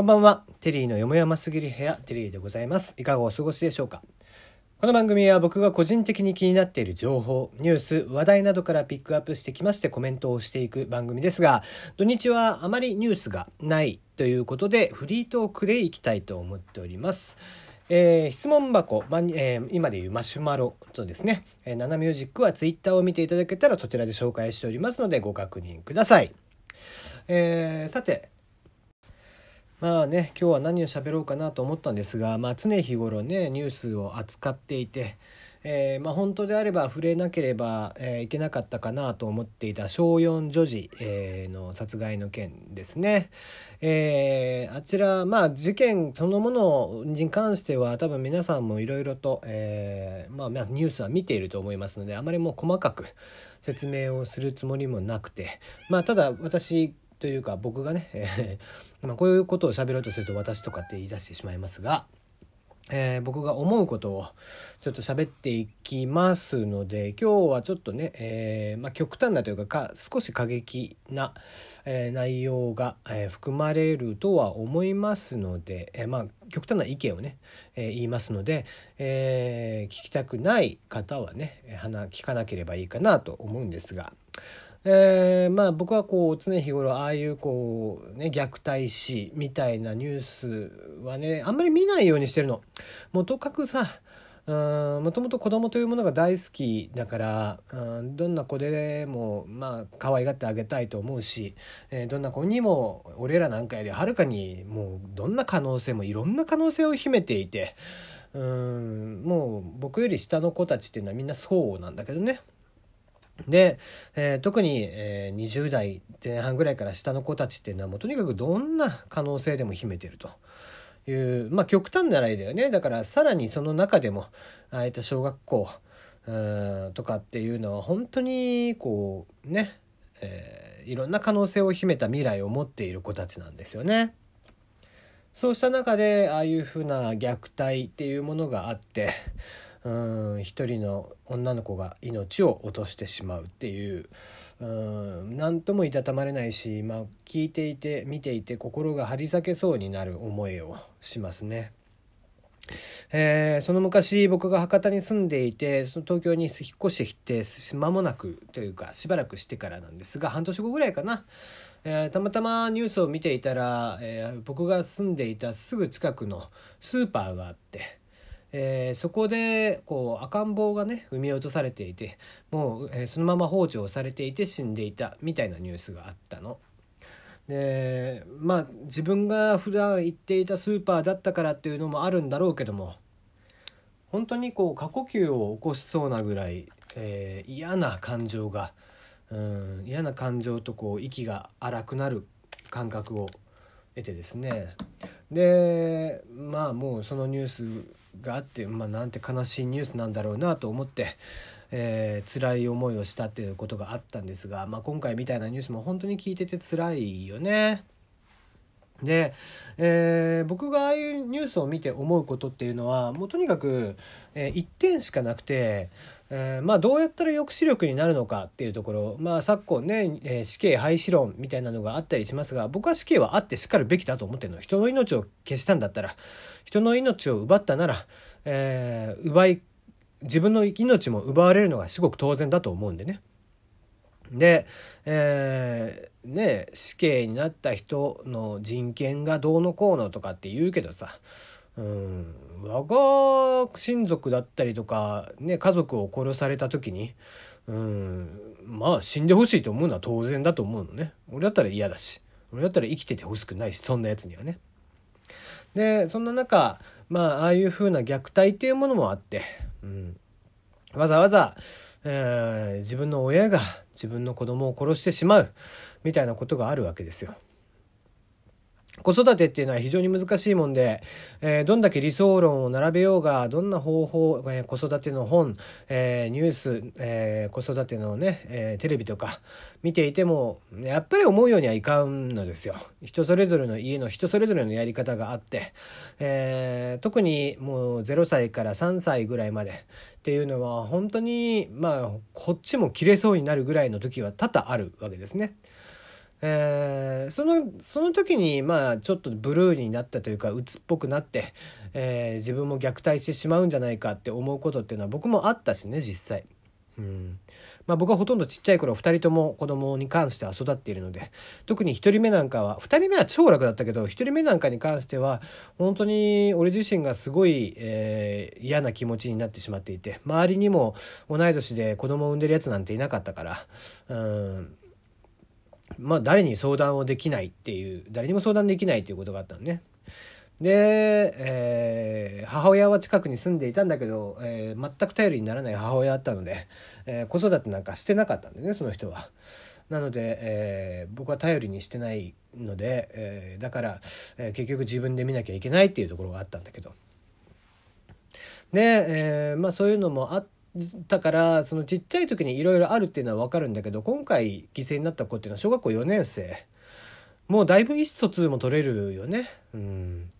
こんばんは。テリーのよもやますぎる部屋、テリーでございます。いかがお過ごしでしょうか？この番組は僕が個人的に気になっている情報、ニュース、話題などからピックアップしてきましてコメントをしていく番組ですが、土日はあまりニュースがないということで、フリートークでいきたいと思っております。えー、質問箱、まえー、今でいうマシュマロとですね、えー、ナナミュージックはツイッターを見ていただけたらそちらで紹介しておりますのでご確認ください。えー、さて、まあね今日は何を喋ろうかなと思ったんですが、まあ、常日頃ねニュースを扱っていて、えー、まあ、本当であれば触れなければ、えー、いけなかったかなと思っていた小4女児、えー、の殺害の件ですね。えあちら、まあ、事件そのものに関しては多分皆さんもいろいろと、えまあ、ニュースは見ていると思いますのであまりもう細かく説明をするつもりもなくて、まあ、ただ私というか僕がね、えー、まあ、こういうことを喋ろうとすると私とかって言い出してしまいますが、えー、僕が思うことをちょっと喋っていきますので今日はちょっとね、えー、まあ、極端なというか少し過激な、え内容が、え含まれるとは思いますので、えまあ、極端な意見をね、え言いますので、え聞きたくない方はね聞かなければいいかなと思うんですが。えー、まあ僕はこう常日頃ああいうこうね虐待死みたいなニュースはねあんまり見ないようにしてるの。もうとかくさもともと子供というものが大好きだからうんどんな子でもまあ可愛がってあげたいと思うし、えー、どんな子にも俺らなんかよりはるかにもうどんな可能性もいろんな可能性を秘めていてうんもう僕より下の子たちっていうのはみんなそうなんだけどね。で、えー、特に、えー、20代前半ぐらいから下の子たちっていうのはもうとにかくどんな可能性でも秘めてるというまあ極端な例だよねだからさらにその中でもああいった小学校とかっていうのは本当にこうね、えー、いろんな可能性を秘めた未来を持っている子たちなんですよね。そうした中でああいうふうな虐待っていうものがあってうん一人の女の子が命を落としてしまうっていううん何ともいたたまれないし、まあ、聞いていて見ていて心が張り裂けそうになる思いをしますね。えー、その昔僕が博多に住んでいてその東京に引っ越してきて間もなくというかしばらくしてからなんですが半年後ぐらいかな、えー、たまたまニュースを見ていたら、えー、僕が住んでいたすぐ近くのスーパーがあって。えー、そこでこう赤ん坊がね産み落とされていてもう、えー、そのまま放置をされていて死んでいたみたいなニュースがあったの。でまあ自分が普段行っていたスーパーだったからっていうのもあるんだろうけども本当にこう過呼吸を起こしそうなぐらい、えー、嫌な感情がうん嫌な感情とこう息が荒くなる感覚を得てですねでまあもうそのニュースがあって、まあ、なんて悲しいニュースなんだろうなと思って、えー、辛い思いをしたっていうことがあったんですが、まあ、今回みたいなニュースも本当に聞いてて辛いよね。で、えー、僕がああいうニュースを見て思うことっていうのはもうとにかく、えー、1点しかなくてえー、まあどうやったら抑止力になるのかっていうところまあ昨今ね、えー、死刑廃止論みたいなのがあったりしますが僕は死刑はあってしかるべきだと思ってるの人の命を消したんだったら人の命を奪ったなら、えー、奪い自分の命も奪われるのがすごく当然だと思うんでね。で、えー、ね死刑になった人の人権がどうのこうのとかって言うけどさうん。我が親族だったりとか、ね、家族を殺された時にうん。まあ死んでほしいと思うのは当然だと思うのね。俺だったら嫌だし。俺だったら生きててほしくないしそんなやつにはね。でそんな中まあああいう風な虐待っていうものもあって、うん、わざわざ、えー、自分の親が自分の子供を殺してしまうみたいなことがあるわけですよ。子育てっていうのは非常に難しいもんで、えー、どんだけ理想論を並べようが、どんな方法、えー、子育ての本、えー、ニュース、え子育てのね、えテレビとか見ていても、やっぱり思うようにはいかんのですよ。人それぞれの家の人それぞれのやり方があって、え特にもう0歳から3歳ぐらいまでっていうのは本当に、まあ、こっちも切れそうになるぐらいの時は多々あるわけですね。えー、そのその時にまあちょっとブルーになったというか鬱っぽくなって、えー、自分も虐待してしまうんじゃないかって思うことっていうのは僕もあったしね実際。うんまあ、僕はほとんどちっちゃい頃2人とも子供に関しては育っているので特に1人目なんかは2人目は超楽だったけど1人目なんかに関しては本当に俺自身がすごい、えー、嫌な気持ちになってしまっていて周りにも同い年で子供を産んでるやつなんていなかったからうんまあ誰に相談をできないっていう誰にも相談できないっていうことがあったのね。で、えー、母親は近くに住んでいたんだけど、えー、全く頼りにならない母親だったので、えー、子育てなんかしてなかったんでねその人は。なので、えー、僕は頼りにしてないので、えー、だから、えー、結局自分で見なきゃいけないっていうところがあったんだけど。で、えー、まあそういうのもあってだからそのちっちゃい時にいろいろあるっていうのは分かるんだけど今回犠牲になった子っていうのは小学校4年生もうだいぶ意思疎通も取れるよね。うん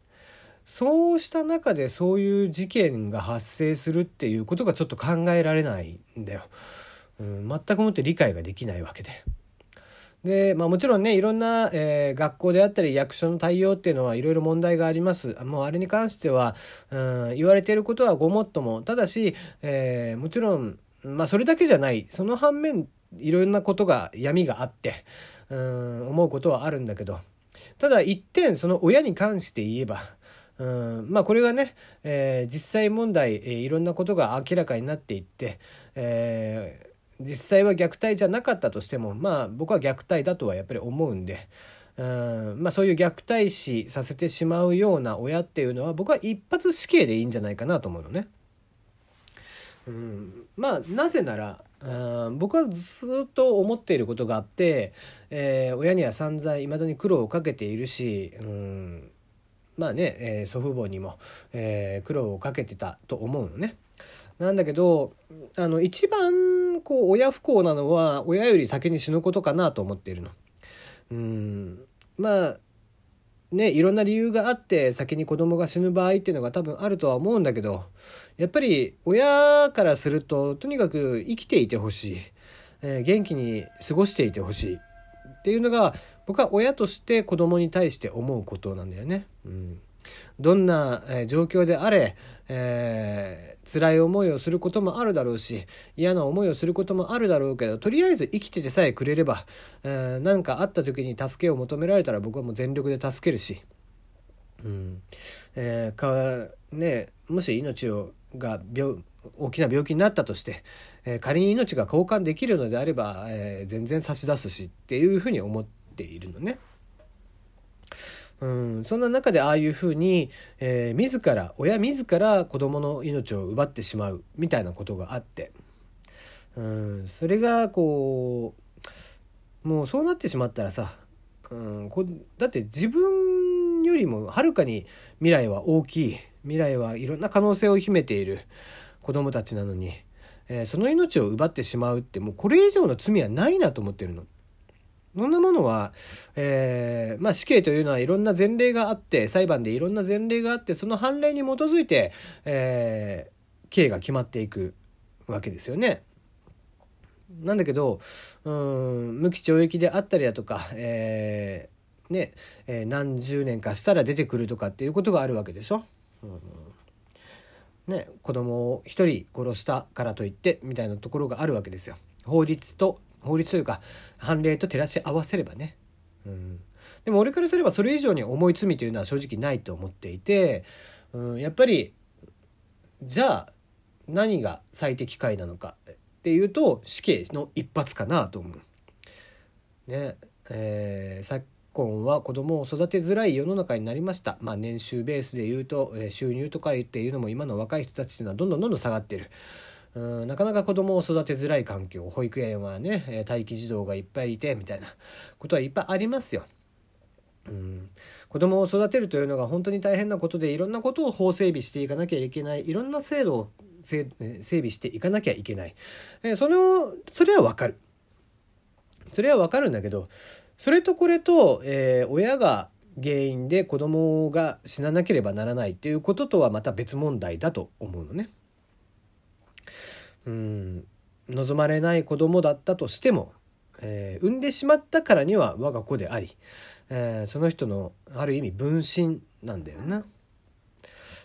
そうした中でそういう事件が発生するっていうことがちょっと考えられないんだよ。うん、全くもって理解ができないわけで。で、まあもちろんね、いろんな、えー、学校であったり役所の対応っていうのはいろいろ問題があります。もうあれに関しては、うん、言われていることはごもっとも。ただし、えー、もちろん、まあそれだけじゃない。その反面、いろんなことが闇があって、うん、思うことはあるんだけど、ただ一点その親に関して言えば、うんまあこれがね、えー、実際問題、えー、いろんなことが明らかになっていって、えー、実際は虐待じゃなかったとしてもまあ僕は虐待だとはやっぱり思うんで。うんまあ、そういう虐待死させてしまうような親っていうのは僕は一発死刑でいいんじゃないかなと思うのね。うん、まあなぜならうん僕はずっと思っていることがあって、えー、親には散々いまだに苦労をかけているし、うん、まあね、えー、祖父母にも、えー、苦労をかけてたと思うのね。なんだけどあの一番こう親不幸なのは親より先に死ぬことかなと思っているの。うんまあねいろんな理由があって先に子供が死ぬ場合っていうのが多分あるとは思うんだけどやっぱり親からするととにかく生きていてほしい、えー、元気に過ごしていてほしいっていうのが僕は親として子供に対して思うことなんだよね。うん、どんな、状況であれ、えー、辛い思いをすることもあるだろうし嫌な思いをすることもあるだろうけどとりあえず生きててさえくれれば何、えー、かあった時に助けを求められたら僕はもう全力で助けるし、うんえー、かね、もし命をが病大きな病気になったとして、えー、仮に命が交換できるのであれば、えー、全然差し出すしっていうふうに思っているのね。うん、そんな中でああいうふうに、えー、自ら親自ら子供の命を奪ってしまうみたいなことがあって、うん、それがこうもうそうなってしまったらさ、うん、こだって自分よりもはるかに未来は大きい。未来はいろんな可能性を秘めている子供たちなのに、えー、その命を奪ってしまうってもうこれ以上の罪はないなと思ってるの。そんなものは、えー、まあ死刑というのはいろんな前例があって、裁判でいろんな前例があって、その判例に基づいて、えー、刑が決まっていくわけですよね。なんだけど、うん、無期懲役であったりだとか、えー、ね、えー、何十年かしたら出てくるとかっていうことがあるわけでしょ。うんね、子供を一人殺したからといってみたいなところがあるわけですよ。法律と法律というか判例と照らし合わせればね。うん、でも俺からすればそれ以上に重い罪というのは正直ないと思っていて、うん、やっぱりじゃあ何が最適解なのかっていうと死刑の一発かなと思う。ねえー、昨今は子供を育てづらい世の中になりました。まあ、年収ベースで言うと、えー、収入とか言っていうのも今の若い人たちっていうのはどんどんどんどん下がってる。うんなかなか子供を育てづらい環境保育園はね待機児童がいっぱいいてみたいなことはいっぱいありますよ。うん、子供を育てるというのが本当に大変なことでいろんなことを法整備していかなきゃいけないいろんな制度を整備していかなきゃいけない、えそれをそれはわかるそれはわかるんだけどそれとこれと、えー、親が原因で子供が死ななければならないっていうこととはまた別問題だと思うのね。うん望まれない子供だったとしても、えー、産んでしまったからには我が子であり、えー、その人のある意味分身なんだよな。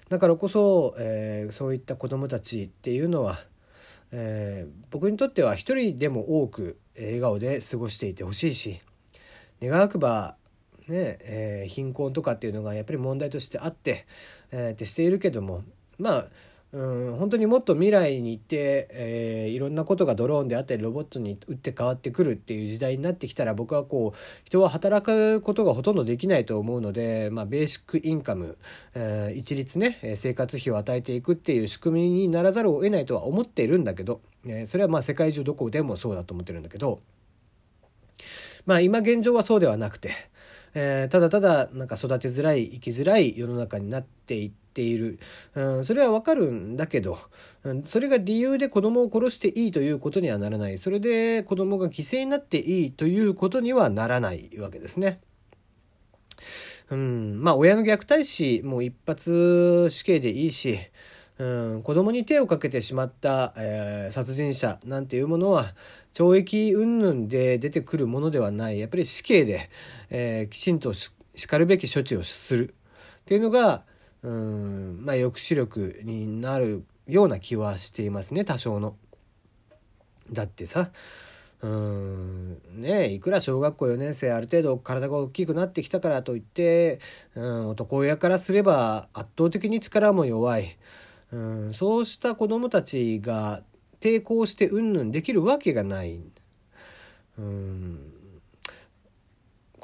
だからこそ、えー、そういった子どもたちっていうのは、えー、僕にとっては一人でも多く笑顔で過ごしていてほしいし願わくばねえー、貧困とかっていうのがやっぱり問題としてあって、えー、ってしているけどもまあうん本当にもっと未来に行って、えー、いろんなことがドローンであったりロボットに打って変わってくるっていう時代になってきたら僕はこう人は働くことがほとんどできないと思うので、まあ、ベーシックインカム、えー、一律ね生活費を与えていくっていう仕組みにならざるを得ないとは思っているんだけど、えー、それはまあ世界中どこでもそうだと思ってるんだけどまあ今現状はそうではなくて、え、ただただなんか育てづらい生きづらい世の中になっていってている、うん、それはわかるんだけど、うん、それが理由で子供を殺していいということにはならない。それで子供が犠牲になっていいということにはならないわけですね。うん、まあ親の虐待死も一発死刑でいいし、うん、子供に手をかけてしまった、えー、殺人者なんていうものは懲役云々で出てくるものではない。やっぱり死刑で、えー、きちんとしかるべき処置をする。っていうのがうん、まあ、抑止力になるような気はしていますね多少の。だってさうんねいくら小学校4年生ある程度体が大きくなってきたからといって、うん、男親からすれば圧倒的に力も弱い。うん、そうした子どもたちが抵抗してうんぬんできるわけがない。うん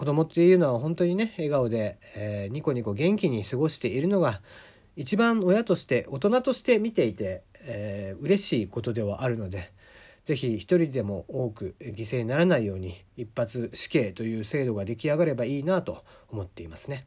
子供っていうのは本当にね笑顔で、えー、ニコニコ元気に過ごしているのが一番親として大人として見ていて、えー、嬉しいことではあるので是非一人でも多く犠牲にならないように一発死刑という制度が出来上がればいいなと思っていますね。